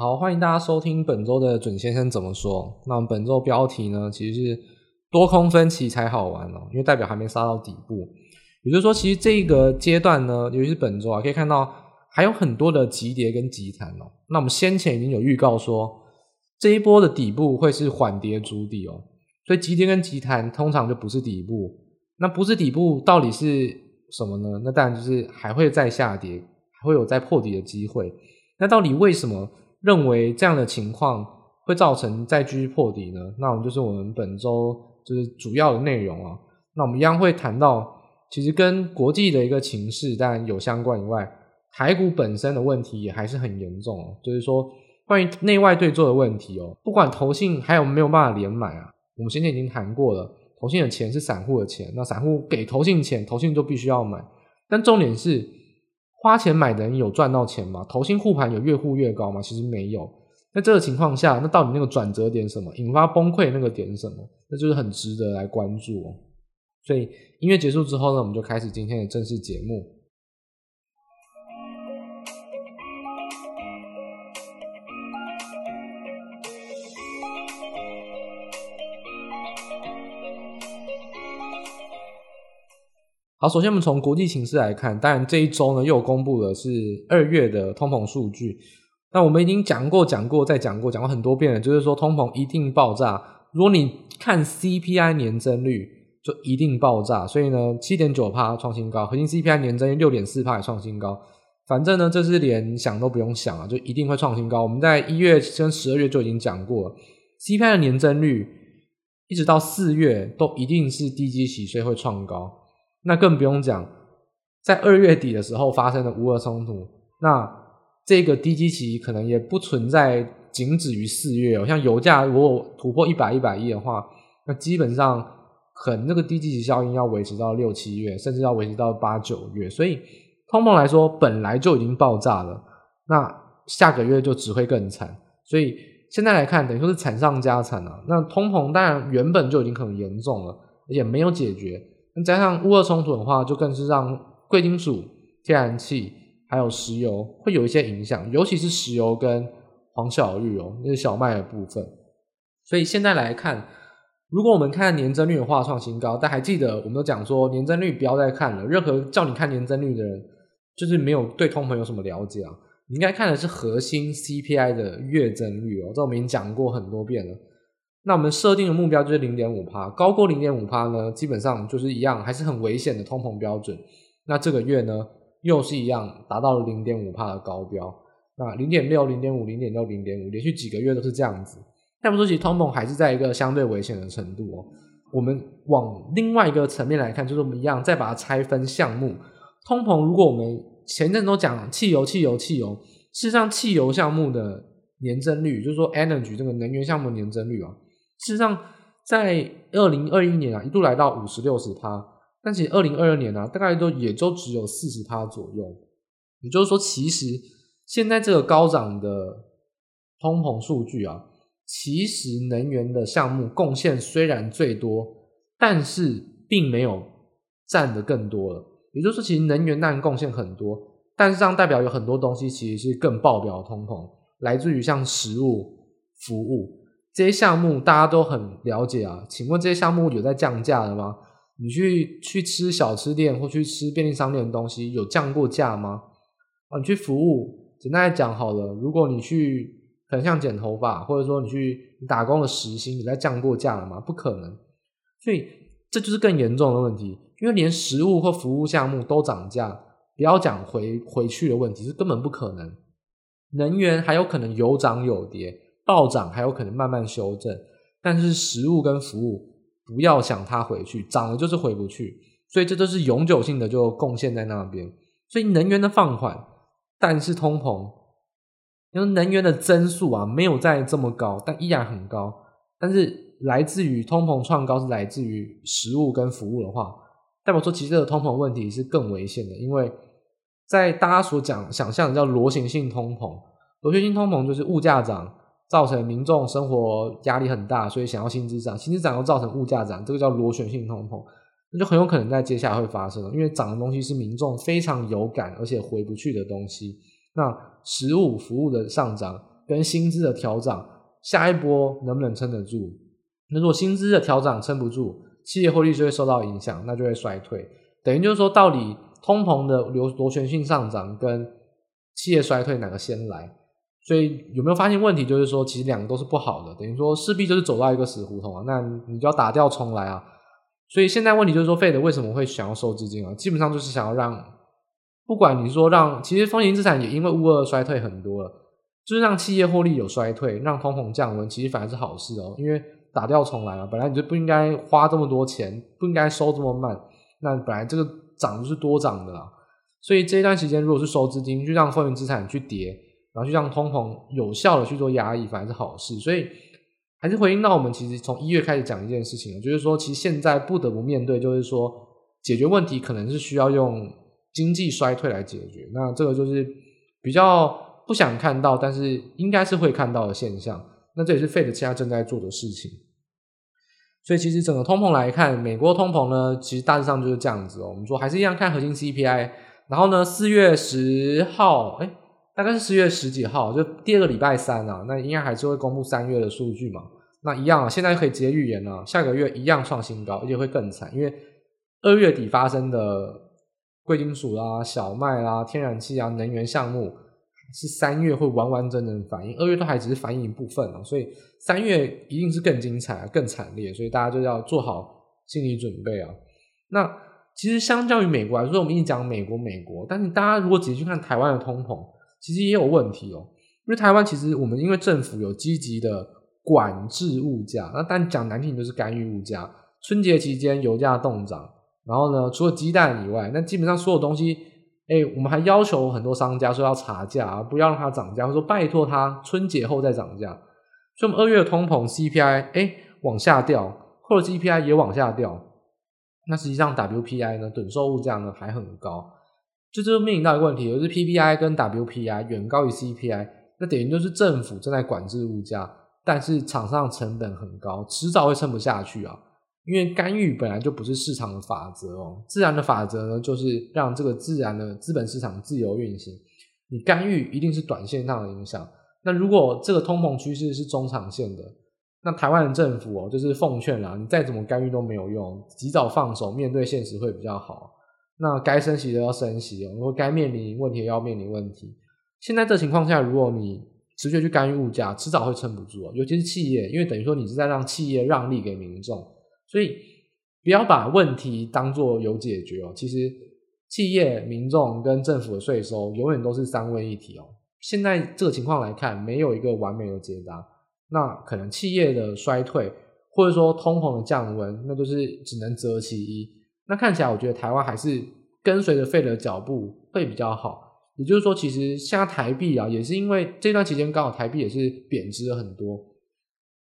好，欢迎大家收听本周的准先生怎么说。那我们本周标题呢，其实是多空分歧才好玩哦，因为代表还没杀到底部。也就是说，其实这一个阶段呢，尤其是本周啊，可以看到还有很多的急跌跟急弹哦。那我们先前已经有预告说，这一波的底部会是缓跌筑底哦，所以急跌跟急弹通常就不是底部。那不是底部到底是什么呢？那当然就是还会再下跌，还会有再破底的机会。那到底为什么认为这样的情况会造成再继续破底呢？那我们就是我们本周就是主要的内容啊。那我们一样会谈到，其实跟国际的一个情势当然有相关以外，台股本身的问题也还是很严重哦。就是说，关于内外对做的问题哦，不管投信还有没有办法连买啊，我们先前已经谈过了。投信的钱是散户的钱，那散户给投信钱，投信就必须要买。但重点是，花钱买的人有赚到钱吗？投新护盘有越护越高吗？其实没有。在这个情况下，那到底那个转折点什么，引发崩溃那个点什么？那就是很值得来关注哦。所以音乐结束之后呢，我们就开始今天的正式节目。好，首先我们从国际形势来看，当然这一周呢又公布的是二月的通膨数据。那我们已经讲过、讲过、再讲过、讲过很多遍了，就是说通膨一定爆炸。如果你看 CPI 年增率，就一定爆炸。所以呢，七点九趴创新高，核心 CPI 年增率六点四趴也创新高。反正呢，这是连想都不用想啊，就一定会创新高。我们在一月跟十二月就已经讲过了，CPI 的年增率一直到四月都一定是低基期，所以会创高。那更不用讲，在二月底的时候发生的乌俄冲突，那这个低基期可能也不存在仅止于四月哦。像油价如果突破一百一百亿的话，那基本上很那个低基期效应要维持到六七月，甚至要维持到八九月。所以通膨来说本来就已经爆炸了，那下个月就只会更惨。所以现在来看，等于说是惨上加惨了啊。那通膨当然原本就已经很严重了，而且没有解决。加上乌俄冲突的话，就更是让贵金属、天然气还有石油会有一些影响，尤其是石油跟黄小玉哦，那是小麦的部分。所以现在来看，如果我们看年增率的话创新高，但还记得我们都讲说年增率不要再看了，任何叫你看年增率的人，就是没有对通膨有什么了解啊。你应该看的是核心 CPI 的月增率哦，这我们已经讲过很多遍了。那我们设定的目标就是零点五趴，高过零点五趴呢，基本上就是一样，还是很危险的通膨标准。那这个月呢，又是一样达到了零点五趴的高标。那零点六、零点五、零点六、零点五，连续几个月都是这样子。那不说，其实通膨还是在一个相对危险的程度哦。我们往另外一个层面来看，就是我们一样再把它拆分项目。通膨，如果我们前阵都讲汽油、汽油、汽油，事实上汽油项目的年增率，就是说 energy 这个能源项目年增率啊。事实上，在二零二一年啊，一度来到五十六十趴，但其实二零二二年啊，大概都也就只有四十趴左右。也就是说，其实现在这个高涨的通膨数据啊，其实能源的项目贡献虽然最多，但是并没有占的更多了。也就是说，其实能源当然贡献很多，但是这样代表有很多东西其实是更爆表的通膨，来自于像食物、服务。这些项目大家都很了解啊，请问这些项目有在降价的吗？你去去吃小吃店或去吃便利商店的东西有降过价吗？啊，你去服务，简单来讲好了，如果你去可能像剪头发，或者说你去打工的时薪，你在降过价了吗？不可能，所以这就是更严重的问题，因为连食物或服务项目都涨价，不要讲回回去的问题，是根本不可能。能源还有可能有涨有跌。暴涨还有可能慢慢修正，但是食物跟服务不要想它回去，涨了就是回不去，所以这都是永久性的就贡献在那边。所以能源的放缓，但是通膨，因为能源的增速啊没有再这么高，但依然很高。但是来自于通膨创高是来自于食物跟服务的话，代表说其实这个通膨问题是更危险的，因为在大家所讲想象的叫螺旋性通膨，螺旋性通膨就是物价涨。造成民众生活压力很大，所以想要薪资涨，薪资涨又造成物价涨，这个叫螺旋性通膨，那就很有可能在接下来会发生，因为涨的东西是民众非常有感而且回不去的东西。那食物服务的上涨跟薪资的调涨，下一波能不能撑得住？那如果薪资的调涨撑不住，企业获利就会受到影响，那就会衰退。等于就是说，到底通膨的流螺旋性上涨跟企业衰退哪个先来？所以有没有发现问题？就是说，其实两个都是不好的，等于说势必就是走到一个死胡同啊。那你就要打掉重来啊。所以现在问题就是说，Fed 为什么会想要收资金啊？基本上就是想要让，不管你说让，其实风险资产也因为乌二衰退很多了，就是让企业获利有衰退，让通膨降温，其实反而是好事哦，因为。打掉重来了，本来你就不应该花这么多钱，不应该收这么慢。那本来这个涨就是多涨的啦，所以这一段时间如果是收资金，去让风险资产去跌，然后去让通膨有效的去做压抑，反而是好事。所以还是回应到我们其实从一月开始讲一件事情，就是说其实现在不得不面对，就是说解决问题可能是需要用经济衰退来解决。那这个就是比较不想看到，但是应该是会看到的现象。那这也是 Fed 现在正在做的事情，所以其实整个通膨来看，美国通膨呢，其实大致上就是这样子哦。我们说还是一样看核心 CPI，然后呢，四月十号，哎，大概是四月十几号，就第二个礼拜三啊，那应该还是会公布三月的数据嘛。那一样啊，现在可以直接预言了，下个月一样创新高，而且会更惨，因为二月底发生的贵金属啦、小麦啦、天然气啊、能源项目。是三月会完完整整反应，二月都还只是反应一部分啊，所以三月一定是更精彩、更惨烈，所以大家就要做好心理准备啊。那其实相较于美国来说，我们一讲美国，美国，但是大家如果仔细去看台湾的通膨，其实也有问题哦。因为台湾其实我们因为政府有积极的管制物价，那但讲难听就是干预物价。春节期间油价动涨，然后呢，除了鸡蛋以外，那基本上所有东西。哎、我们还要求很多商家说要查价，不要让它涨价，或者说拜托它春节后再涨价。所以，我们二月的通膨 CPI 哎、往下掉，或者 GPI 也往下掉。那实际上 WPI 呢，趸售物价呢还很高，就这就面临到一个问题，就是 PPI 跟 WPI 远高于 CPI，那等于就是政府正在管制物价，但是厂商成本很高，迟早会撑不下去啊。因为干预本来就不是市场的法则哦，自然的法则呢，就是让这个自然的资本市场自由运行。你干预一定是短线上的影响。那如果这个通膨趋势是中长线的，那台湾的政府哦，就是奉劝啦，你再怎么干预都没有用，及早放手，面对现实会比较好。那该升息的要升息哦，如果该面临问题要面临问题。现在这情况下，如果你持续去干预物价，迟早会撑不住哦，尤其是企业，因为等于说你是在让企业让利给民众。所以不要把问题当做有解决哦。其实企业、民众跟政府的税收永远都是三位一体哦。现在这个情况来看，没有一个完美的解答。那可能企业的衰退，或者说通膨的降温，那就是只能择其一。那看起来，我觉得台湾还是跟随着 Fed 的脚步会比较好。也就是说，其实现在台币啊，也是因为这段期间刚好台币也是贬值了很多，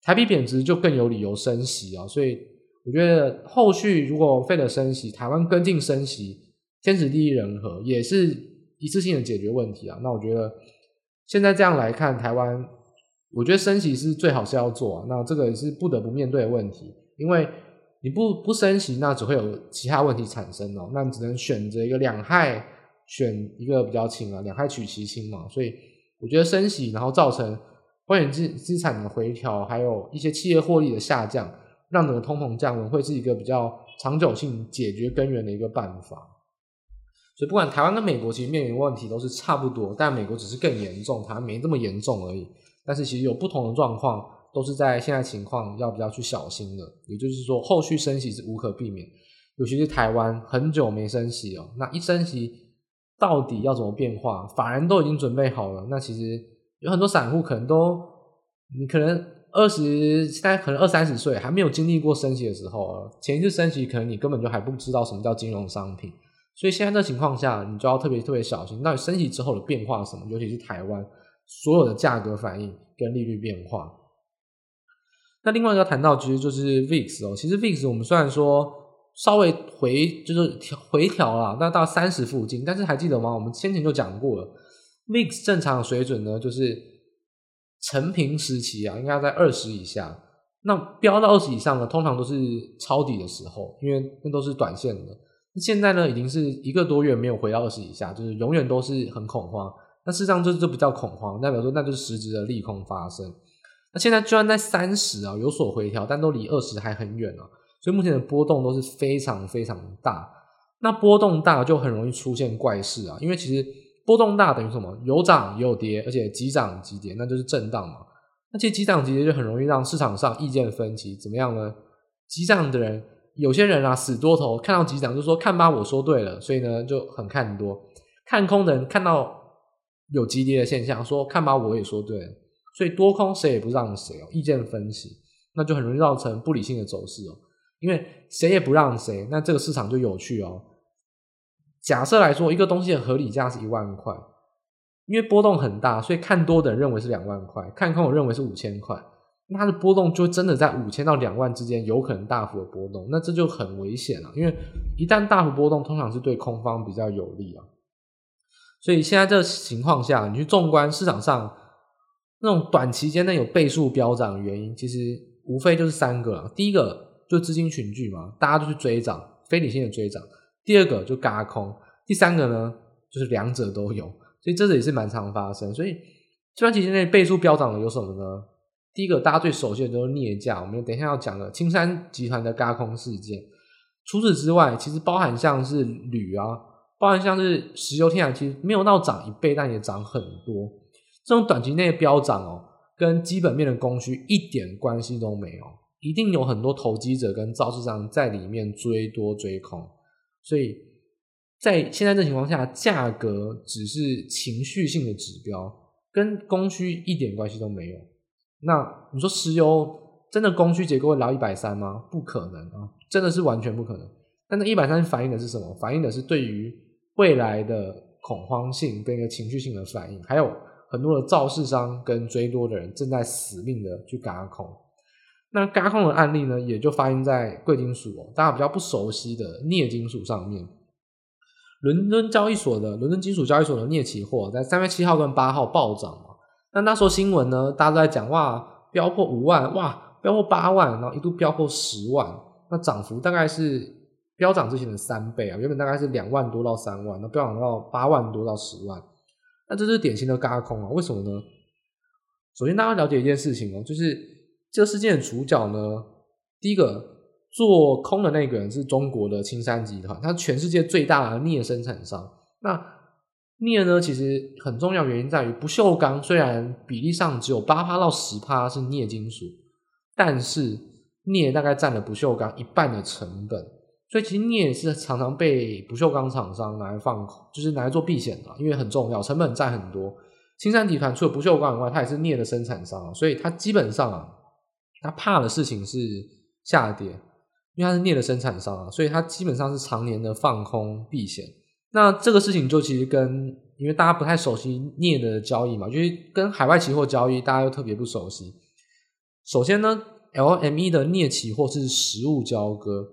台币贬值就更有理由升息啊。所以。我觉得后续如果 Fed 升息，台湾跟进升息，天时地利人和，也是一次性的解决问题啊。那我觉得现在这样来看，台湾我觉得升息是最好是要做。那这个也是不得不面对的问题，因为你不不升息，那只会有其他问题产生哦。那你只能选择一个两害，选一个比较轻啊，两害取其轻嘛。所以我觉得升息，然后造成风险资资产的回调，还有一些企业获利的下降。让整个通膨降温会是一个比较长久性解决根源的一个办法，所以不管台湾跟美国其实面临问题都是差不多，但美国只是更严重，台湾没这么严重而已。但是其实有不同的状况，都是在现在情况要比较去小心的。也就是说，后续升息是无可避免，尤其是台湾很久没升息哦，那一升息到底要怎么变化？法人都已经准备好了，那其实有很多散户可能都你可能。二十现在可能二三十岁还没有经历过升息的时候，前一次升息可能你根本就还不知道什么叫金融商品，所以现在这情况下，你就要特别特别小心，到底升息之后的变化是什么？尤其是台湾所有的价格反应跟利率变化。那另外一个谈到其实就是 VIX 哦，其实 VIX 我们虽然说稍微回就是调回调了，那到三十附近，但是还记得吗？我们先前就讲过了，VIX 正常水准呢就是。成平时期啊，应该在二十以下。那飙到二十以上呢，通常都是抄底的时候，因为那都是短线的。现在呢，已经是一个多月没有回到二十以下，就是永远都是很恐慌。那事实上这就不叫恐慌，代表说那就是实质的利空发生。那现在居然在三十啊有所回调，但都离二十还很远啊，所以目前的波动都是非常非常大。那波动大就很容易出现怪事啊，因为其实波动大等于什么？有涨也有跌，而且急涨急跌，那就是震荡嘛。那其实急涨急跌就很容易让市场上意见分歧，怎么样呢？急涨的人，有些人啊死多头，看到急涨就说看吧，我说对了，所以呢就很看多。看空的人看到有急跌的现象，说看吧，我也说对，所以多空谁也不让谁哦，意见分歧，那就很容易造成不理性的走势哦。因为谁也不让谁，那这个市场就有趣哦。假设来说，一个东西的合理价是一万块，因为波动很大，所以看多的人认为是两万块，看空的认为是五千块，那它的波动就真的在五千到两万之间有可能大幅的波动，那这就很危险了。因为一旦大幅波动，通常是对空方比较有利啊。所以现在这个情况下，你去纵观市场上那种短期间内有倍数飙涨的原因，其实无非就是三个。第一个。就资金群聚嘛，大家都去追涨，非理性的追涨。第二个就轧空，第三个呢就是两者都有，所以这也是蛮常发生。所以这段期间内倍数飙涨的有什么呢？第一个大家最熟悉的就是镍价，我们等一下要讲的青山集团的轧空事件。除此之外，其实包含像是铝啊，包含像是石油、天然气，没有到涨一倍，但也涨很多。这种短期内的飙涨哦，跟基本面的供需一点关系都没有。一定有很多投机者跟造市商在里面追多追空，所以在现在这情况下，价格只是情绪性的指标，跟供需一点关系都没有。那你说石油真的供需结构会来到一百三吗？不可能啊，真的是完全不可能。但那一百三反映的是什么？反映的是对于未来的恐慌性跟一个情绪性的反应，还有很多的造市商跟追多的人正在死命的去轧空。那轧空的案例呢，也就发生在贵金属哦，大家比较不熟悉的镍金属上面。伦敦交易所的伦敦金属交易所的镍期货在三月七号跟八号暴涨嘛。那那时候新闻呢，大家都在讲哇，飙破五万，哇，飙破八万，然后一度飙破十万，那涨幅大概是飙涨之前的三倍啊，原本大概是两万多到三万，那飙涨到八万多到十万，那这是典型的嘎空啊，为什么呢？首先大家了解一件事情哦，就是。这个事件的主角呢，第一个做空的那个人是中国的青山集团，它全世界最大的镍生产商。那镍呢，其实很重要原因在于不锈钢，虽然比例上只有八趴到十趴是镍金属，但是镍大概占了不锈钢一半的成本，所以其实镍是常常被不锈钢厂商拿来放空，就是拿来做避险的，因为很重要，成本占很多。青山集团除了不锈钢以外，它也是镍的生产商，所以它基本上啊。他怕的事情是下跌，因为他是镍的生产商啊，所以他基本上是常年的放空避险。那这个事情就其实跟因为大家不太熟悉镍的交易嘛，就是跟海外期货交易大家又特别不熟悉。首先呢，LME 的镍期货是实物交割。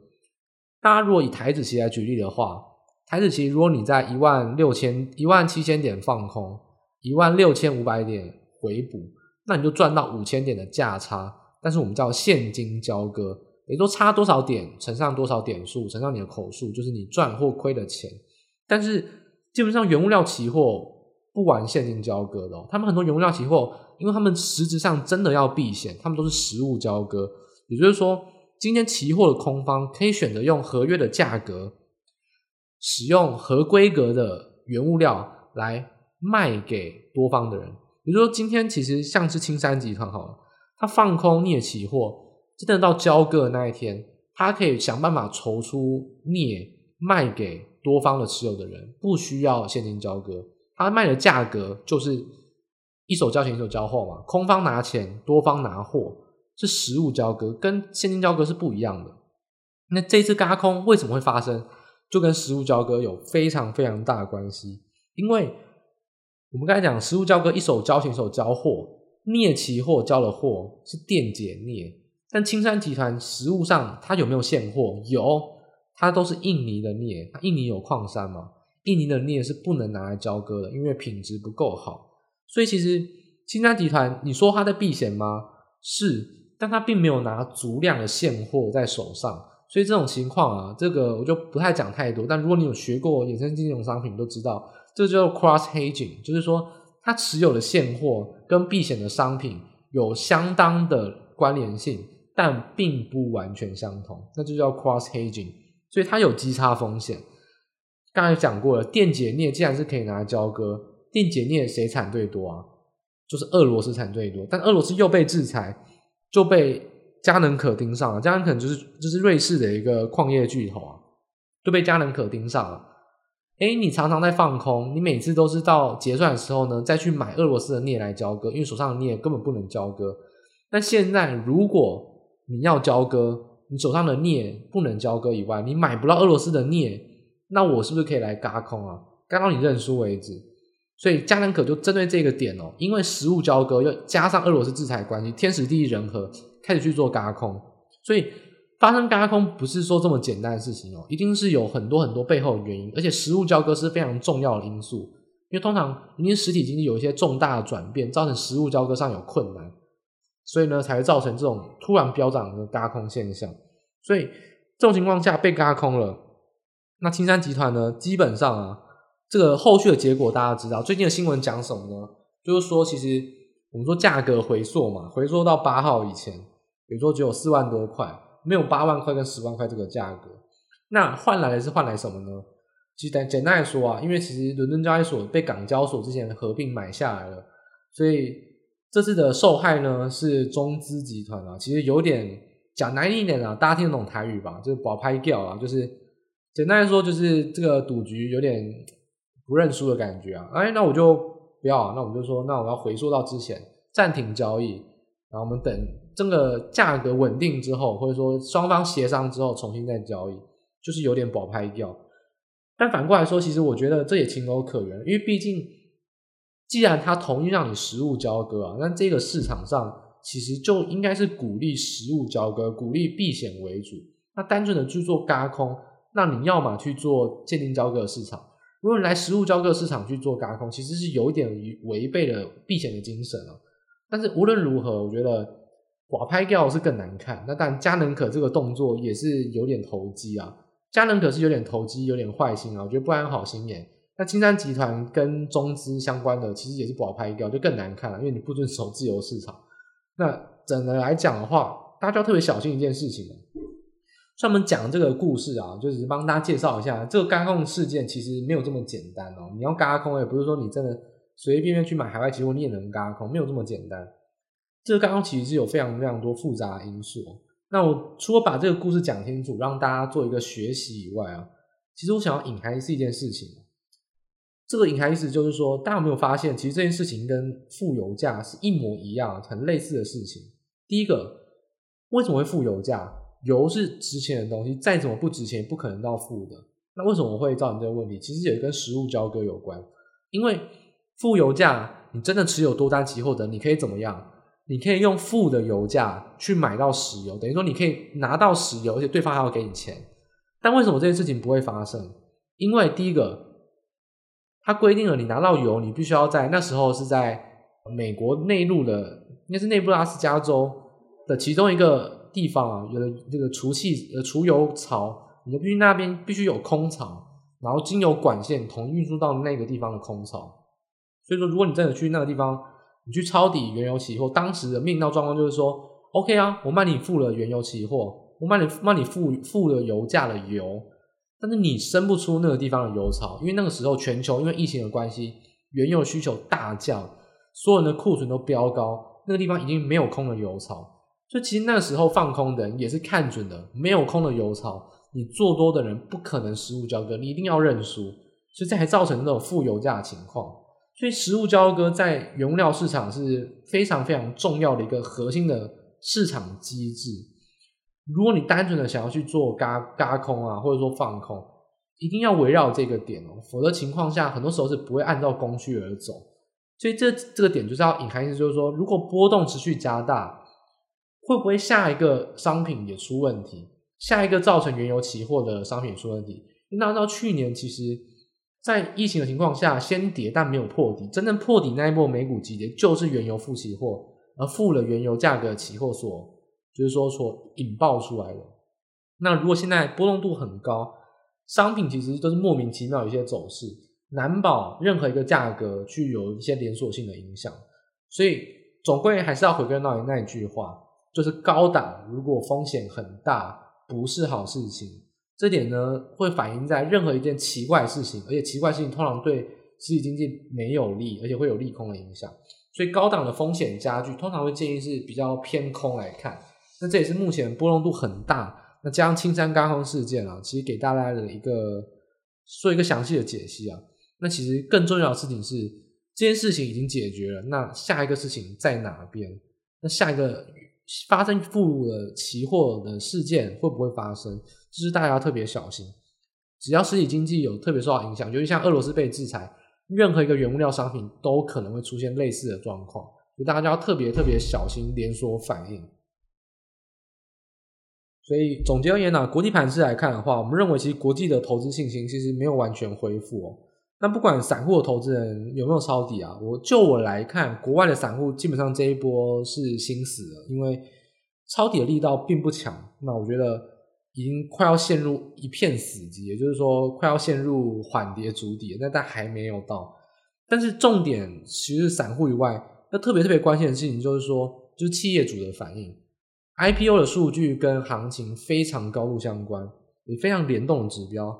大家如果以台子期来举例的话，台子期如果你在一万六千、一万七千点放空，一万六千五百点回补，那你就赚到五千点的价差。但是我们叫现金交割，也就差多少点乘上多少点数乘上你的口数，就是你赚或亏的钱。但是基本上原物料期货不玩现金交割的，他们很多原物料期货，因为他们实质上真的要避险，他们都是实物交割。也就是说，今天期货的空方可以选择用合约的价格，使用合规格的原物料来卖给多方的人。比如说，今天其实像是青山集团好了。他放空镍期货，真的到交割的那一天，他可以想办法筹出镍卖给多方的持有的人，不需要现金交割。他卖的价格就是一手交钱一手交货嘛，空方拿钱，多方拿货，是实物交割，跟现金交割是不一样的。那这次轧空为什么会发生？就跟实物交割有非常非常大的关系，因为我们刚才讲实物交割，一手交钱一手交货。镍期货交了货是电解镍，但青山集团实物上它有没有现货？有，它都是印尼的镍，它印尼有矿山嘛？印尼的镍是不能拿来交割的，因为品质不够好。所以其实青山集团，你说它在避险吗？是，但他并没有拿足量的现货在手上。所以这种情况啊，这个我就不太讲太多。但如果你有学过衍生金融商品，都知道这就叫 cross hedging，就是说。它持有的现货跟避险的商品有相当的关联性，但并不完全相同，那就叫 cross hedging，所以它有基差风险。刚才讲过了，电解镍既然是可以拿来交割，电解镍谁产最多啊？就是俄罗斯产最多，但俄罗斯又被制裁，就被佳能可盯上了。佳能可就是就是瑞士的一个矿业巨头啊，就被佳能可盯上了。哎，你常常在放空，你每次都是到结算的时候呢，再去买俄罗斯的镍来交割，因为手上的镍根本不能交割。那现在如果你要交割，你手上的镍不能交割以外，你买不到俄罗斯的镍，那我是不是可以来嘎空啊？嘎到你认输为止。所以嘉能可就针对这个点哦，因为实物交割又加上俄罗斯制裁关系，天时地利人和，开始去做轧空，所以。发生轧空不是说这么简单的事情哦，一定是有很多很多背后的原因，而且实物交割是非常重要的因素，因为通常因为实体经济有一些重大的转变，造成实物交割上有困难，所以呢才会造成这种突然飙涨的轧空现象。所以这种情况下被轧空了，那青山集团呢，基本上啊，这个后续的结果大家知道，最近的新闻讲什么呢？就是说其实我们说价格回溯嘛，回溯到八号以前，比如说只有四万多块。没有八万块跟十万块这个价格，那换来的是换来什么呢？其实简单来说啊，因为其实伦敦交易所被港交所之前合并买下来了，所以这次的受害呢是中资集团啊。其实有点讲难一点啊，大家听得懂台语吧？就是保拍掉啊，就是简单来说就是这个赌局有点不认输的感觉啊。哎，那我就不要啊，那我们就说，那我要回溯到之前暂停交易，然后我们等。这个价格稳定之后，或者说双方协商之后重新再交易，就是有点保拍掉。但反过来说，其实我觉得这也情有可原，因为毕竟既然他同意让你实物交割啊，那这个市场上其实就应该是鼓励实物交割，鼓励避险为主。那单纯的去做轧空，那你要么去做鉴定交割的市场，如果你来实物交割市场去做轧空，其实是有一点违背了避险的精神啊。但是无论如何，我觉得。寡拍掉是更难看，那但佳能可这个动作也是有点投机啊，佳能可是有点投机，有点坏心啊，我觉得不安好心眼。那金山集团跟中资相关的，其实也是寡拍掉，就更难看了，因为你不遵守自由市场。那整个来讲的话，大家要特别小心一件事情。所以我们讲这个故事啊，就是帮大家介绍一下，这个轧空事件其实没有这么简单哦。你要轧空，也不是说你真的随随便便去买海外期货，你也能轧空，没有这么简单。这个轧空其实是有非常非常多复杂因素。那我除了把这个故事讲清楚，让大家做一个学习以外啊，其实我想要隐含是一件事情。这个隐含意思就是说，大家有没有发现，其实这件事情跟负油价是一模一样、很类似的事情。第一个，为什么会负油价？油是值钱的东西，再怎么不值钱，不可能到负的。那为什么会造成这个问题？其实也跟实物交割有关。因为负油价，你真的持有多单期货的，你可以怎么样？你可以用负的油价去买到石油，等于说你可以拿到石油，而且对方还要给你钱。但为什么这件事情不会发生？因为第一个，它规定了你拿到油，你必须要在那时候是在美国内陆的，应该是内布拉斯加州的其中一个地方啊，有的这个储气呃储油槽，你必须那边必须有空槽，然后经由管线同运输到那个地方的空槽。所以说，如果你真的去那个地方，你去抄底原油期货，当时的面临到状况就是说，OK 啊，我卖你付了原油期货，我卖你卖你付付了油价的油，但是你生不出那个地方的油槽，因为那个时候全球因为疫情的关系，原油需求大降，所有人的库存都飙高，那个地方已经没有空的油槽，就其实那时候放空的人也是看准的，没有空的油槽，你做多的人不可能实物交割，你一定要认输，所以这还造成那种负油价的情况。所以，实物交割在原料市场是非常非常重要的一个核心的市场机制。如果你单纯的想要去做轧轧空啊，或者说放空，一定要围绕这个点哦，否则情况下，很多时候是不会按照供需而走。所以，这这个点就是要隐含意思，就是说，如果波动持续加大，会不会下一个商品也出问题？下一个造成原油期货的商品出问题？那按照去年其实。在疫情的情况下，先跌但没有破底，真正破底那一波美股急跌，就是原油负期货，而负了原油价格期货所，就是说所引爆出来的。那如果现在波动度很高，商品其实都是莫名其妙有一些走势，难保任何一个价格去有一些连锁性的影响。所以总归还是要回归到那一句话，就是高档如果风险很大，不是好事情。这点呢会反映在任何一件奇怪事情，而且奇怪事情通常对实体经济没有利，而且会有利空的影响。所以高档的风险加剧，通常会建议是比较偏空来看。那这也是目前波动度很大。那加上青山刚空事件啊，其实给大家的一个说一个详细的解析啊。那其实更重要的事情是，这件事情已经解决了。那下一个事情在哪边？那下一个发生负的期货的事件会不会发生？就是大家特别小心。只要实体经济有特别受到影响，尤其像俄罗斯被制裁，任何一个原物料商品都可能会出现类似的状况，所以大家要特别特别小心连锁反应。所以总结而言呢、啊，国际盘势来看的话，我们认为其实国际的投资信心其实没有完全恢复哦。那不管散户的投资人有没有抄底啊，我就我来看，国外的散户基本上这一波是心死了，因为抄底的力道并不强。那我觉得已经快要陷入一片死寂，也就是说快要陷入缓跌筑底，那但还没有到。但是重点其实散户以外，那特别特别关键的事情就是说，就是企业主的反应。IPO 的数据跟行情非常高度相关，也非常联动的指标。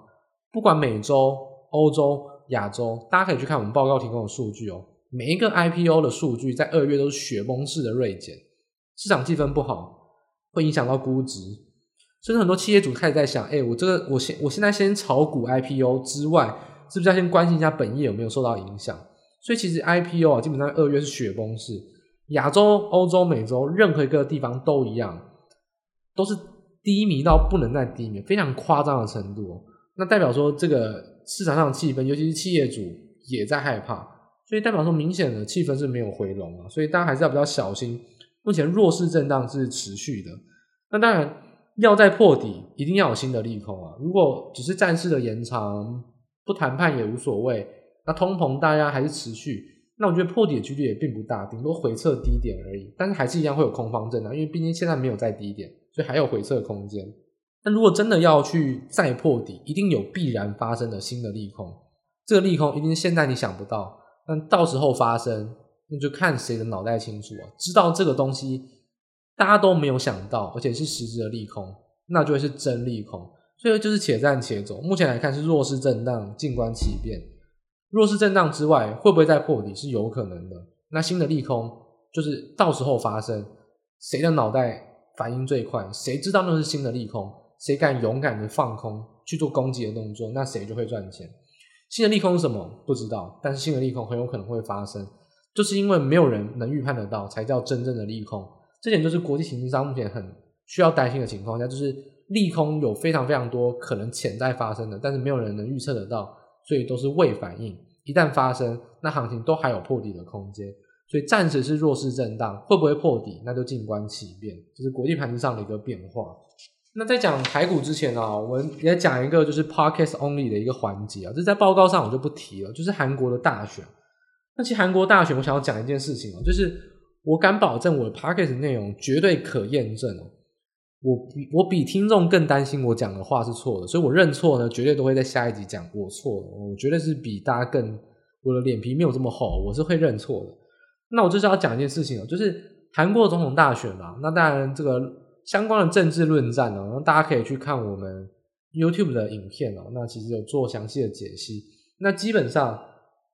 不管美洲、欧洲、亚洲，大家可以去看我们报告提供的数据哦。每一个 IPO 的数据在二月都是雪崩式的锐减，市场气氛不好，会影响到估值。甚至很多企业主开始在想：哎，我这个我现我现在先炒股 IPO 之外，是不是要先关心一下本业有没有受到影响？所以其实 IPO 啊，基本上二月是雪崩式。亚洲、欧洲、美洲，任何一个地方都一样，都是低迷到不能再低迷，非常夸张的程度。那代表说，这个市场上的气氛，尤其是企业主也在害怕，所以代表说，明显的气氛是没有回笼啊。所以大家还是要比较小心。目前弱势震荡是持续的。那当然，要再破底，一定要有新的利空啊。如果只是暂时的延长，不谈判也无所谓。那通膨大家还是持续。那我觉得破底的几率也并不大，顶多回撤低点而已。但是还是一样会有空方震荡，因为毕竟现在没有在低点，所以还有回测空间。那如果真的要去再破底，一定有必然发生的新的利空。这个利空一定是现在你想不到，但到时候发生，那就看谁的脑袋清楚啊。知道这个东西大家都没有想到，而且是实质的利空，那就会是真利空。所以就是且战且走。目前来看是弱势震荡，静观其变。弱势震荡之外，会不会再破底是有可能的。那新的利空就是到时候发生，谁的脑袋反应最快，谁知道那是新的利空，谁敢勇敢的放空去做攻击的动作，那谁就会赚钱。新的利空是什么？不知道，但是新的利空很有可能会发生，就是因为没有人能预判得到，才叫真正的利空。这点就是国际形势上目前很需要担心的情况下，就是利空有非常非常多可能潜在发生的，但是没有人能预测得到。所以都是未反应，一旦发生，那行情都还有破底的空间。所以暂时是弱势震荡，会不会破底，那就静观其变。这是国际盘子上的一个变化。那在讲台股之前啊，我们也讲一个就是 Podcast Only 的一个环节啊，这在报告上我就不提了，就是韩国的大选。那其实韩国大选，我想要讲一件事情啊，就是我敢保证我的 Podcast 内容绝对可验证哦。我比我比听众更担心我讲的话是错的，所以我认错呢，绝对都会在下一集讲我错了。我绝对是比大家更，我的脸皮没有这么厚，我是会认错的。那我就是要讲一件事情哦，就是韩国总统大选嘛，那当然这个相关的政治论战哦，那大家可以去看我们 YouTube 的影片哦，那其实有做详细的解析。那基本上，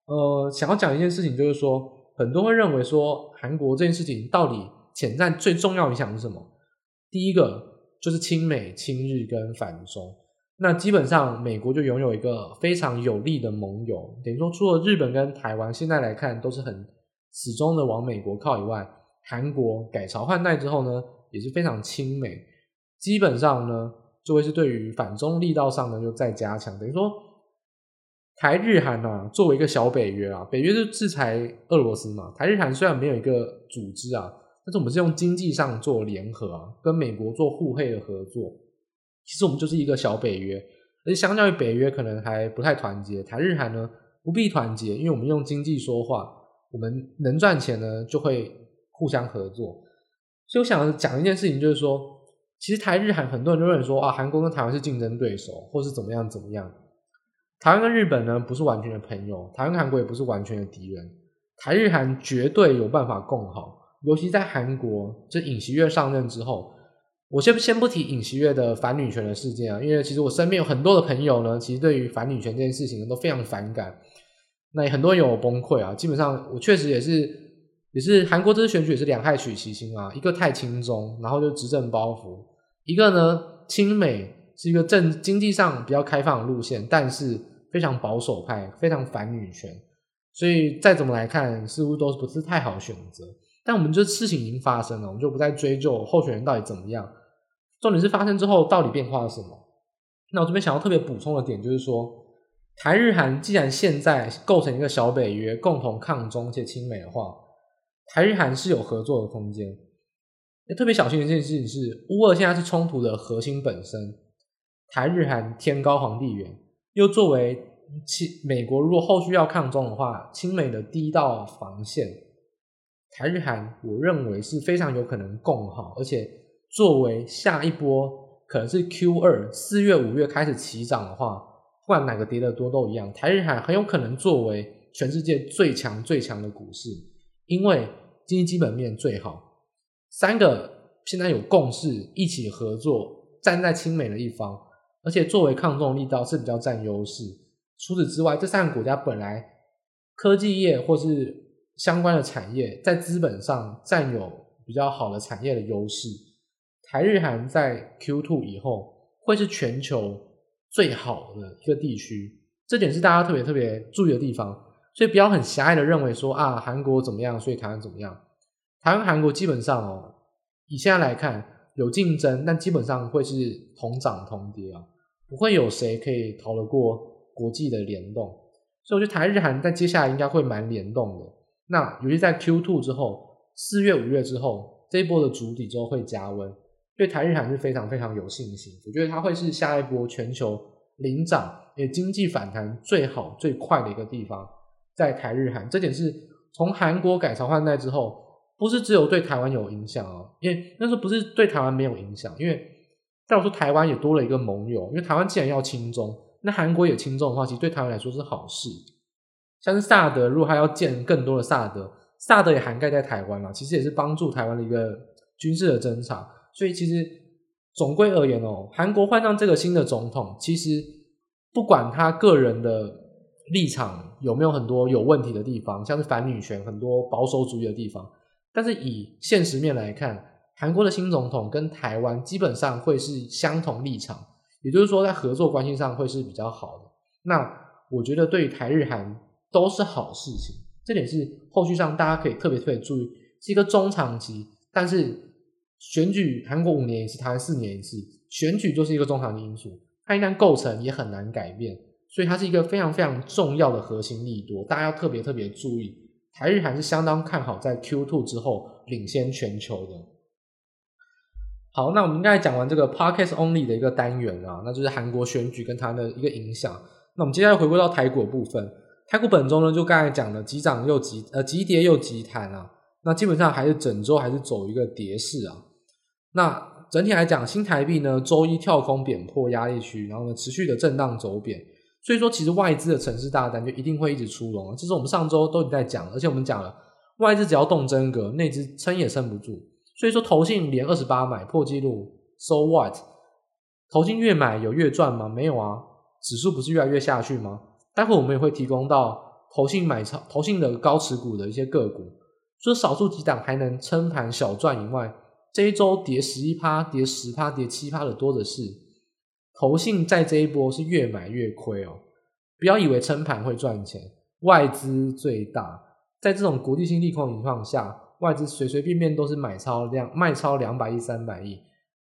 呃，想要讲一件事情，就是说很多会认为说韩国这件事情到底潜在最重要影响是什么？第一个就是亲美、亲日跟反中，那基本上美国就拥有一个非常有力的盟友，等于说除了日本跟台湾，现在来看都是很始终的往美国靠以外，韩国改朝换代之后呢，也是非常亲美，基本上呢就会是对于反中力道上呢就再加强，等于说台日韩啊作为一个小北约啊，北约是制裁俄罗斯嘛，台日韩虽然没有一个组织啊。但是我们是用经济上做联合啊，跟美国做互惠的合作。其实我们就是一个小北约，而且相较于北约可能还不太团结。台日韩呢不必团结，因为我们用经济说话，我们能赚钱呢就会互相合作。所以我想讲一件事情，就是说，其实台日韩很多人都认为说啊，韩国跟台湾是竞争对手，或是怎么样怎么样。台湾跟日本呢不是完全的朋友，台湾跟韩国也不是完全的敌人，台日韩绝对有办法共好。尤其在韩国，就尹锡悦上任之后，我先先不提尹锡悦的反女权的事件啊，因为其实我身边有很多的朋友呢，其实对于反女权这件事情都非常反感。那很多人有崩溃啊，基本上我确实也是，也是韩国这次选举也是两害取其轻啊，一个太亲中，然后就执政包袱；一个呢亲美，是一个政经济上比较开放的路线，但是非常保守派，非常反女权，所以再怎么来看，似乎都不是太好选择。但我们这事情已经发生了，我们就不再追究候选人到底怎么样，重点是发生之后到底变化了什么。那我这边想要特别补充的点就是说。台日韩既然现在构成一个小北约，共同抗中且亲美的话，台日韩是有合作的空间。特别小心的一件事情是，乌俄现在是冲突的核心本身。台日韩天高皇帝远，又作为亲美国如果后续要抗中的话，亲美的第一道防线，台日韩我认为是非常有可能共好，而且作为下一波可能是 Q 二四月五月开始起涨的话。不管哪个跌得多都一样，台日韩很有可能作为全世界最强最强的股市，因为经济基本面最好，三个现在有共识，一起合作，站在亲美的一方，而且作为抗中力道是比较占优势。除此之外，这三个国家本来科技业或是相关的产业在资本上占有比较好的产业的优势，台日韩在 Q2 以后会是全球。最好的一个地区，这点是大家特别特别注意的地方，所以不要很狭隘的认为说啊，韩国怎么样，所以台湾怎么样。台湾、韩国基本上哦，以现在来看有竞争，但基本上会是同涨同跌啊，不会有谁可以逃得过国际的联动。所以我觉得台日韩在接下来应该会蛮联动的。那尤其在 Q2 之后，四月、五月之后，这一波的筑底之后会加温。对台日韩是非常非常有信心，我觉得它会是下一波全球领涨，也经济反弹最好最快的一个地方，在台日韩。这点是从韩国改朝换代之后，不是只有对台湾有影响啊，因为那时候不是对台湾没有影响，因为再我说台湾也多了一个盟友，因为台湾既然要亲中，那韩国也亲中的话，其实对台湾来说是好事。像是萨德，如果他要建更多的萨德，萨德也涵盖在台湾嘛，其实也是帮助台湾的一个军事的侦查。所以其实总归而言哦，韩国换上这个新的总统，其实不管他个人的立场有没有很多有问题的地方，像是反女权、很多保守主义的地方，但是以现实面来看，韩国的新总统跟台湾基本上会是相同立场，也就是说在合作关系上会是比较好的。那我觉得对于台日韩都是好事情，这点是后续上大家可以特别特别注意，是一个中长期，但是。选举韩国五年一次，台湾四年一次，选举就是一个中长期因素，它一旦构成也很难改变，所以它是一个非常非常重要的核心利多，大家要特别特别注意。台日韩是相当看好在 Q2 之后领先全球的。好，那我们刚才讲完这个 Podcast Only 的一个单元啊，那就是韩国选举跟它的一个影响。那我们接下来回归到台股部分，台股本周呢，就刚才讲的急涨又急呃急跌又急弹啊，那基本上还是整周还是走一个跌势啊。那整体来讲，新台币呢，周一跳空贬破压力区，然后呢，持续的震荡走贬。所以说，其实外资的城市大单就一定会一直出笼，这是我们上周都已经在讲，而且我们讲了，外资只要动真格，内资撑也撑不住。所以说，投信连二十八买破纪录，so what？投信越买有越赚吗？没有啊，指数不是越来越下去吗？待会我们也会提供到投信买超、投信的高持股的一些个股，除了少数几档还能撑盘小赚以外。这一周跌十一趴，跌十趴，跌七趴的多的是，投信在这一波是越买越亏哦。不要以为撑盘会赚钱，外资最大，在这种国际性利空情况下，外资随随便便都是买超量卖超两百亿、三百亿，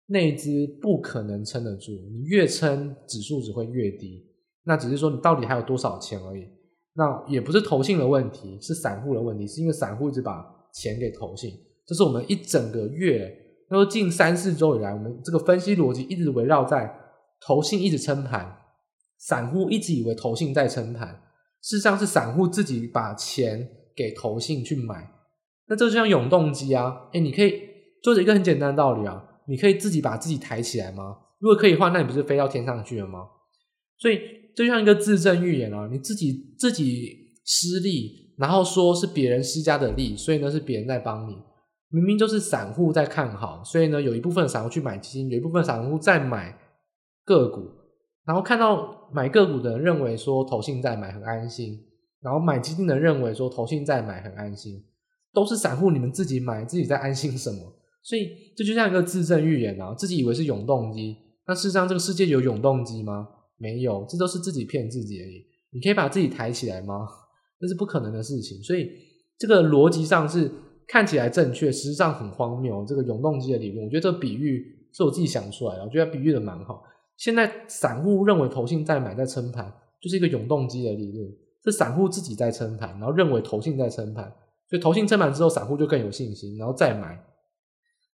内资不可能撑得住。你越撑，指数只会越低。那只是说你到底还有多少钱而已。那也不是投信的问题，是散户的问题，是因为散户一直把钱给投信。这是我们一整个月，那么近三四周以来，我们这个分析逻辑一直围绕在投信一直撑盘，散户一直以为投信在撑盘，事实上是散户自己把钱给投信去买。那这就像永动机啊，诶，你可以做着一个很简单的道理啊，你可以自己把自己抬起来吗？如果可以的话，那你不是飞到天上去了吗？所以就像一个自证预言啊，你自己自己施力，然后说是别人施加的力，所以呢是别人在帮你。明明就是散户在看好，所以呢有一部分散户去买基金，有一部分散户在买个股，然后看到买个股的人认为说投信在买很安心，然后买基金的人认为说投信在买很安心，都是散户你们自己买自己在安心什么？所以这就像一个自证预言啊，自己以为是永动机，那事实上这个世界有永动机吗？没有，这都是自己骗自己而已。你可以把自己抬起来吗？这是不可能的事情。所以这个逻辑上是看起来正确，实际上很荒谬。这个永动机的理论，我觉得这个比喻是我自己想出来的，我觉得比喻的蛮好。现在散户认为投信在买在撑盘，就是一个永动机的理论。是散户自己在撑盘，然后认为投信在撑盘，所以投信撑盘之后，散户就更有信心，然后再买。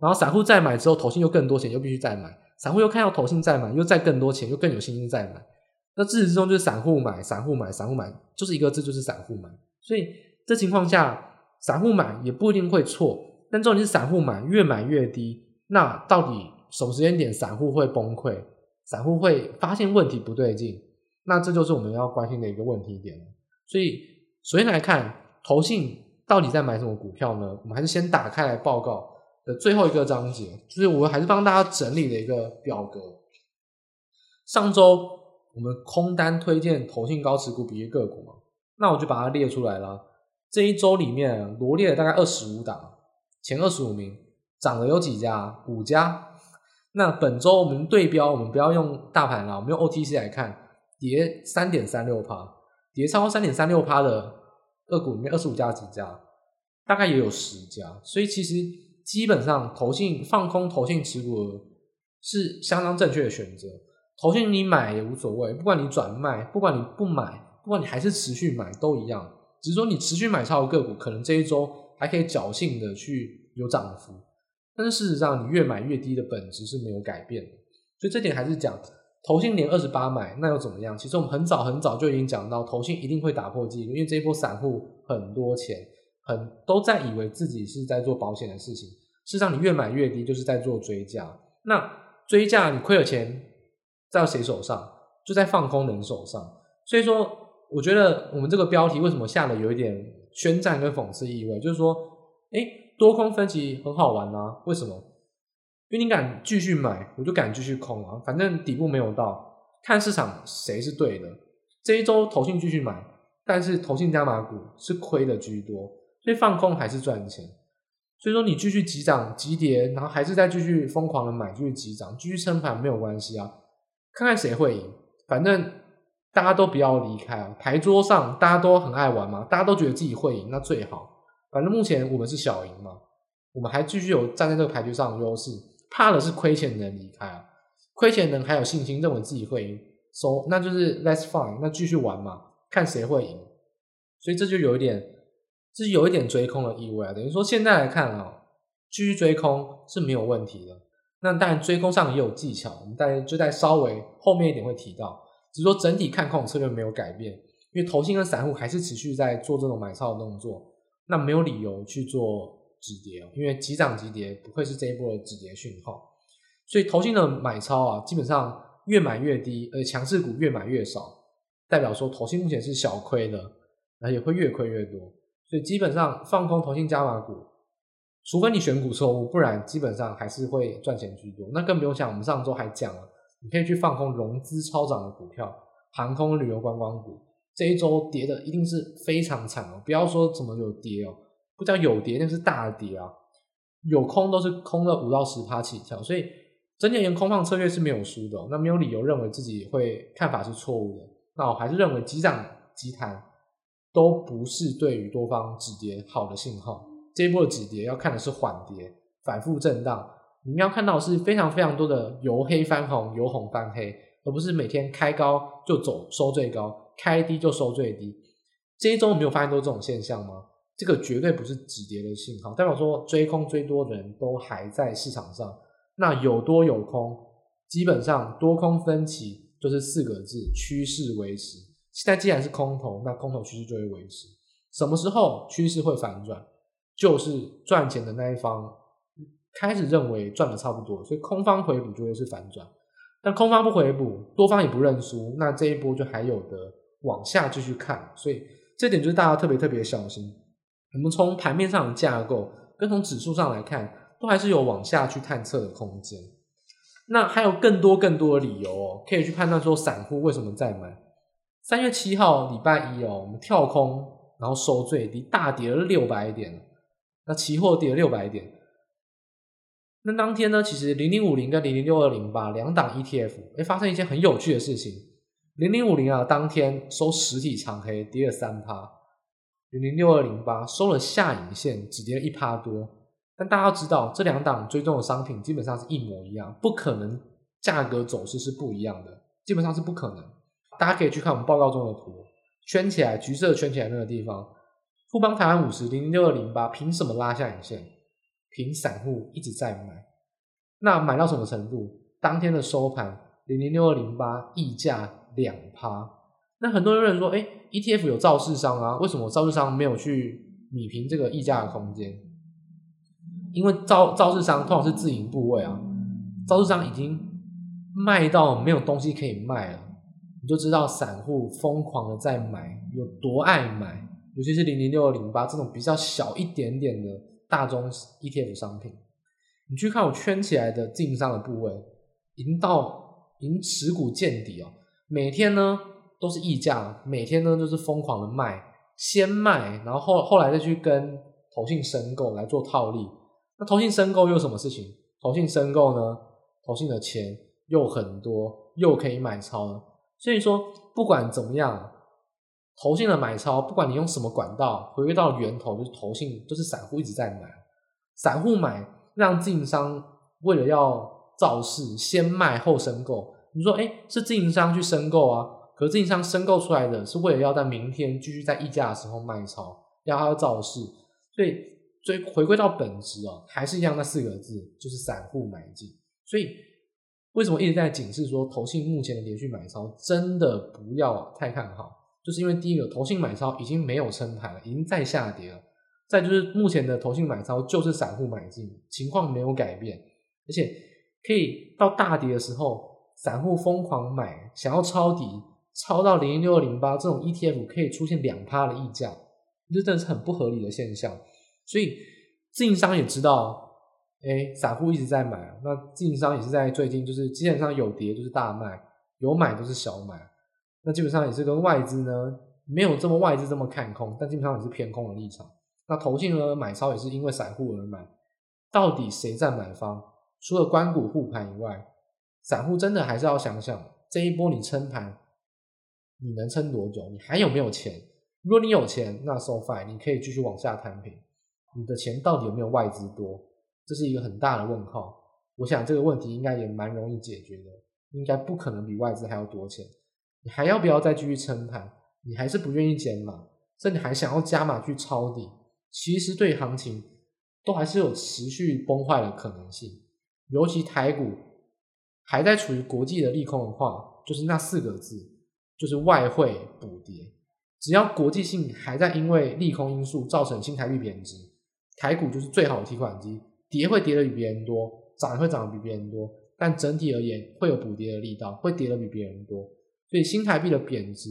然后散户再买之后，投信又更多钱，又必须再买。散户又看到投信再买，又再更多钱，又更有信心再买。那自始至终就是散户买，散户买，散户买，就是一个字，就是散户买。所以这情况下，散户买也不一定会错。但重点是散户买越买越低，那到底什么时间点散户会崩溃？散户会发现问题不对劲？那这就是我们要关心的一个问题点。所以首先来看，投信到底在买什么股票呢？我们还是先打开来报告。的最后一个章节，就是我还是帮大家整理了一个表格。上周我们空单推荐投信高持股比例个股嘛，那我就把它列出来了。这一周里面罗列了大概二十五档，前二十五名涨的有几家？五家。那本周我们对标，我们不要用大盘了，我们用 OTC 来看，跌三点三六趴，跌超过三点三六趴的个股里面，二十五家几家？大概也有十家，所以其实。基本上，投信放空投信持股是相当正确的选择。投信你买也无所谓，不管你转卖，不管你不买，不管你还是持续买都一样。只是说你持续买超的个股，可能这一周还可以侥幸的去有涨幅，但是事实上你越买越低的本质是没有改变的。所以这点还是讲，投信连二十八买，那又怎么样？其实我们很早很早就已经讲到，投信一定会打破纪录，因为这一波散户很多钱。很都在以为自己是在做保险的事情，事实上你越买越低，就是在做追加。那追加你亏了钱在谁手上？就在放空人手上。所以说，我觉得我们这个标题为什么下的有一点宣战跟讽刺意味？就是说，哎，多空分歧很好玩啊？为什么？因为你敢继续买，我就敢继续空啊。反正底部没有到，看市场谁是对的。这一周投信继续买，但是投信加码股是亏的居多。所以放空还是赚钱，所以说你继续急涨急跌，然后还是再继续疯狂的买，继续急涨，继续撑盘没有关系啊，看看谁会赢，反正大家都不要离开啊。牌桌上大家都很爱玩嘛，大家都觉得自己会赢，那最好。反正目前我们是小赢嘛，我们还继续有站在这个牌局上的优势，怕的是亏钱的人离开啊，亏钱的人还有信心认为自己会赢，so 那就是 let's fine，那继续玩嘛，看谁会赢。所以这就有一点。是有一点追空的意味啊，等于说现在来看啊，继续追空是没有问题的。那当然追空上也有技巧，我们大概就在稍微后面一点会提到。只是说整体看空策略没有改变，因为投信跟散户还是持续在做这种买超的动作，那没有理由去做止跌，因为急涨急跌不会是这一波的止跌讯号。所以投信的买超啊，基本上越买越低，而强势股越买越少，代表说投信目前是小亏的，然后也会越亏越多。所以基本上放空投信加码股，除非你选股错误，不然基本上还是会赚钱居多。那更不用讲，我们上周还讲了，你可以去放空融资超涨的股票，航空、旅游、观光股，这一周跌的一定是非常惨哦。不要说怎么有跌哦，不叫有跌，那是大跌啊。有空都是空了五到十趴起跳，所以整体而言空方策略是没有输的。那没有理由认为自己会看法是错误的。那我还是认为急涨急弹。都不是对于多方止跌好的信号。这一波的止跌要看的是缓跌、反复震荡。你们要看到是非常非常多的由黑翻红、由红翻黑，而不是每天开高就走收最高，开低就收最低。这一周没有发现都这种现象吗？这个绝对不是止跌的信号，代表说追空追多的人都还在市场上。那有多有空，基本上多空分歧就是四个字：趋势维持。现在既然是空头，那空头趋势就会维持。什么时候趋势会反转？就是赚钱的那一方开始认为赚的差不多，所以空方回补就会是反转。但空方不回补，多方也不认输，那这一波就还有的往下继续看，所以这点就是大家特别特别小心。我们从盘面上的架构跟从指数上来看，都还是有往下去探测的空间。那还有更多更多的理由哦，可以去判断说散户为什么在买。三月七号礼拜一哦，我们跳空，然后收最低，大跌了六百点，那期货跌了六百点。那当天呢，其实零零五零跟零零六二零八两档 ETF，哎，发生一件很有趣的事情。零零五零啊，当天收实体长黑，跌了三趴；零零六二零八收了下影线，只跌了一趴多。但大家要知道，这两档追踪的商品基本上是一模一样，不可能价格走势是不一样的，基本上是不可能。大家可以去看我们报告中的图，圈起来，橘色圈起来那个地方，富邦台湾五十零零六二零八凭什么拉下影线？凭散户一直在买，那买到什么程度？当天的收盘零零六二零八溢价两趴。那很多人说，哎，ETF 有造市商啊，为什么造市商没有去米平这个溢价的空间？因为造造市商通常是自营部位啊，造市商已经卖到没有东西可以卖了，你就知道散户疯狂的在买，有多爱买，尤其是零零六零八这种比较小一点点的。大宗 ETF 商品，你去看我圈起来的自营商的部位，已经到已经持股见底哦。每天呢都是溢价，每天呢就是疯狂的卖，先卖，然后后后来再去跟投信申购来做套利。那投信申购又什么事情？投信申购呢，投信的钱又很多，又可以买超了。所以说不管怎么样。投信的买超，不管你用什么管道，回归到源头就是投信，就是散户一直在买。散户买，让自营商为了要造势，先卖后申购。你说，哎，是自营商去申购啊？可是自营商申购出来的是为了要在明天继续在溢价的时候卖超，要他要造势。所以，所以回归到本质哦，还是一样那四个字，就是散户买进。所以，为什么一直在警示说，投信目前的连续买超真的不要太看好？就是因为第一个投信买超已经没有撑盘了，已经在下跌了。再就是目前的投信买超就是散户买进，情况没有改变，而且可以到大跌的时候，散户疯狂买，想要抄底，抄到零零六二零八这种 ETF 可以出现两趴的溢价，这真的是很不合理的现象。所以自营商也知道，哎，散户一直在买，那自营商也是在最近就是基本上有跌就是大卖，有买都是小买。那基本上也是跟外资呢，没有这么外资这么看空，但基本上也是偏空的立场。那投信呢，买超也是因为散户而买，到底谁占买方？除了关谷护盘以外，散户真的还是要想想，这一波你撑盘，你能撑多久？你还有没有钱？如果你有钱，那 so fine，你可以继续往下摊平。你的钱到底有没有外资多？这是一个很大的问号。我想这个问题应该也蛮容易解决的，应该不可能比外资还要多钱。你还要不要再继续撑盘？你还是不愿意减码，甚至还想要加码去抄底？其实对行情都还是有持续崩坏的可能性。尤其台股还在处于国际的利空的话，就是那四个字，就是外汇补跌。只要国际性还在因为利空因素造成新台币贬值，台股就是最好的提款机，跌会跌得比别人多，涨会涨得比别人多，但整体而言会有补跌的力道，会跌得比别人多。所以新台币的贬值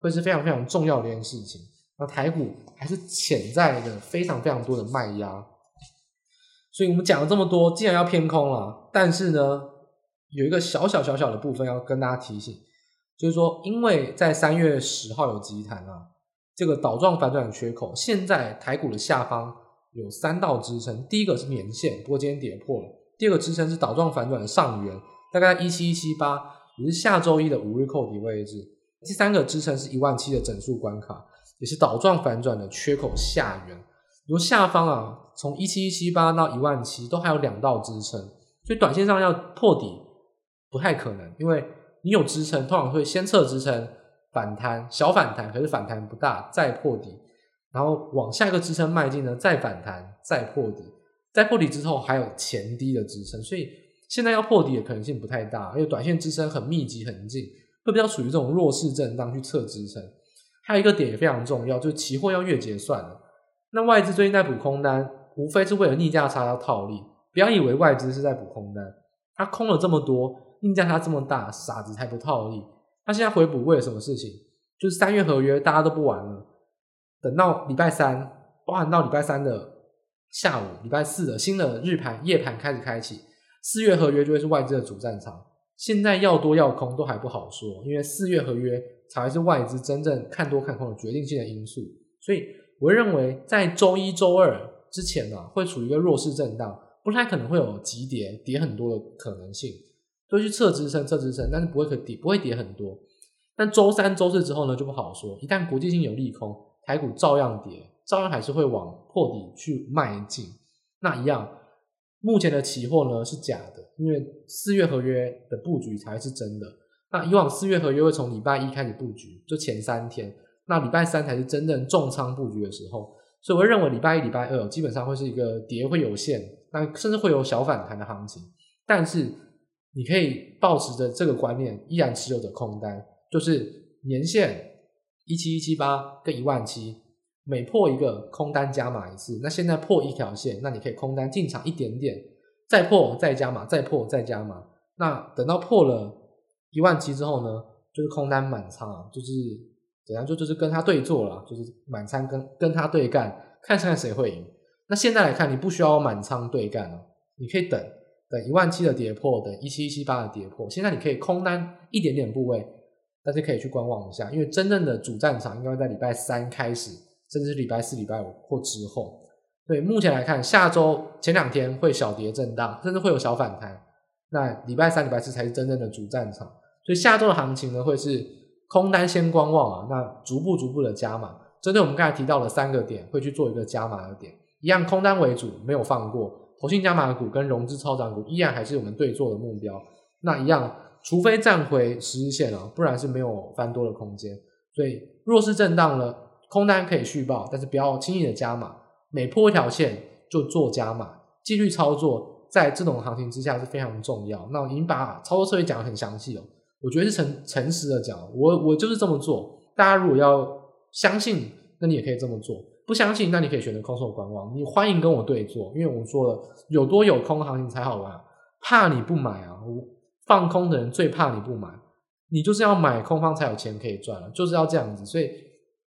会是非常非常重要的一件事情。那台股还是潜在的非常非常多的卖压。所以我们讲了这么多，既然要偏空了，但是呢，有一个小小小小的部分要跟大家提醒，就是说，因为在三月十号有急弹啊，这个倒状反转的缺口，现在台股的下方有三道支撑，第一个是年线，不过今天跌破了；第二个支撑是倒状反转的上缘，大概一七一七八。也是下周一的五日扣底位置，第三个支撑是一万七的整数关卡，也是倒状反转的缺口下缘。如下方啊，从一七一七八到一万七都还有两道支撑，所以短线上要破底不太可能，因为你有支撑，通常会先测支撑反弹，小反弹，可是反弹不大，再破底，然后往下一个支撑迈进呢，再反弹，再破底，再破底之后还有前低的支撑，所以。现在要破底的可能性不太大，因为短线支撑很密集很近，会比较处于这种弱势震荡去测支撑。还有一个点也非常重要，就是期货要月结算了。那外资最近在补空单，无非是为了逆价差要套利。不要以为外资是在补空单，它空了这么多，硬价差这么大，傻子才不套利。他现在回补为了什么事情？就是三月合约大家都不玩了，等到礼拜三，包含到礼拜三的下午，礼拜四的新的日盘夜盘开始开启，四月合约就会是外资的主战场。现在要多要空都还不好说，因为四月合约才是外资真正看多看空的决定性的因素。所以我认为在周一、周二之前呢、啊，会处于一个弱势震荡，不太可能会有急跌，跌很多的可能性。都去测支撑，测支撑，但是不会可跌，不会跌很多。但周三、周四之后呢，就不好说。一旦国际性有利空，台股照样跌，照样还是会往破底去迈进。那一样，目前的期货呢是假的，因为四月合约的布局才是真的。那以往四月合约会从礼拜一开始布局，就前三天，那礼拜三才是真正重仓布局的时候。所以我认为礼拜一、礼拜二基本上会是一个跌会有限，那甚至会有小反弹的行情，但是。你可以保持着这个观念，依然持有着空单，就是年线一七一七八跟一万七，每破一个空单加码一次。那现在破一条线，那你可以空单进场一点点，再破再加码，再破再加码。那等到破了一万七之后呢，就是空单满仓啊，就是怎样就就是跟他对坐了，就是满仓跟跟他对干，看现在谁会赢。那现在来看，你不需要满仓对干了，你可以等。等一万七的跌破，等一七一七八的跌破。现在你可以空单一点点部位，但是可以去观望一下，因为真正的主战场应该会在礼拜三开始，甚至是礼拜四、礼拜五或之后。对，目前来看，下周前两天会小跌震荡，甚至会有小反弹。那礼拜三、礼拜四才是真正的主战场。所以下周的行情呢，会是空单先观望啊，那逐步逐步的加码。针对我们刚才提到的三个点，会去做一个加码的点，一样空单为主，没有放过。投信加码股跟融资超涨股依然还是我们对做的目标。那一样，除非站回十日线啊，不然是没有翻多的空间。所以弱势震荡了，空单可以续报，但是不要轻易的加码。每破一条线就做加码，继续操作在这种行情之下是非常重要。那我已经把操作策略讲得很详细了，我觉得是诚诚实的讲，我我就是这么做。大家如果要相信，那你也可以这么做。不相信，那你可以选择空手观望。你欢迎跟我对做，因为我说了，有多有空行情才好玩。怕你不买啊！我放空的人最怕你不买，你就是要买空方才有钱可以赚了，就是要这样子。所以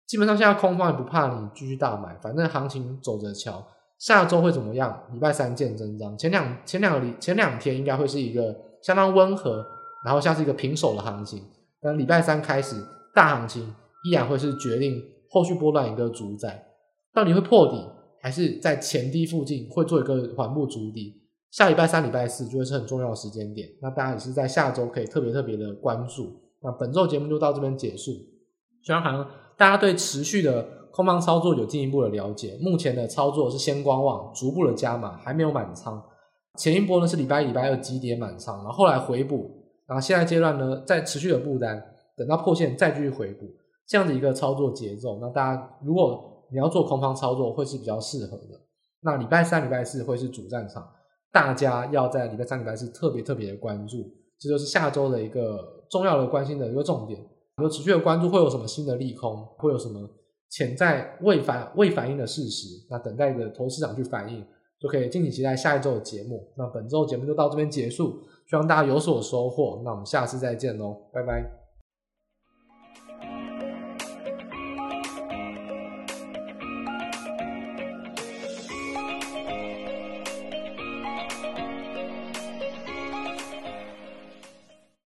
基本上现在空方也不怕你继续大买，反正行情走着瞧。下周会怎么样？礼拜三见真章。前两前两礼前两天应该会是一个相当温和，然后像是一个平手的行情。但礼拜三开始大行情依然会是决定后续波段一个主宰。到底会破底，还是在前低附近会做一个缓步筑底？下礼拜三、礼拜四就会是很重要的时间点。那大家也是在下周可以特别特别的关注。那本周节目就到这边结束。希望好像大家对持续的空方操作有进一步的了解。目前的操作是先观望，逐步的加码，还没有满仓。前一波呢是礼拜一、礼拜二急跌满仓，然后后来回补，然后现在阶段呢在持续的布单，等到破线再继续回补，这样的一个操作节奏。那大家如果你要做空方操作会是比较适合的。那礼拜三、礼拜四会是主战场，大家要在礼拜三、礼拜四特别特别的关注，这就是下周的一个重要的关心的一个重点。有持续的关注会有什么新的利空，会有什么潜在未反未反应的事实，那等待着投资市场去反应，就可以敬请期待下一周的节目。那本周节目就到这边结束，希望大家有所收获。那我们下次再见喽，拜拜。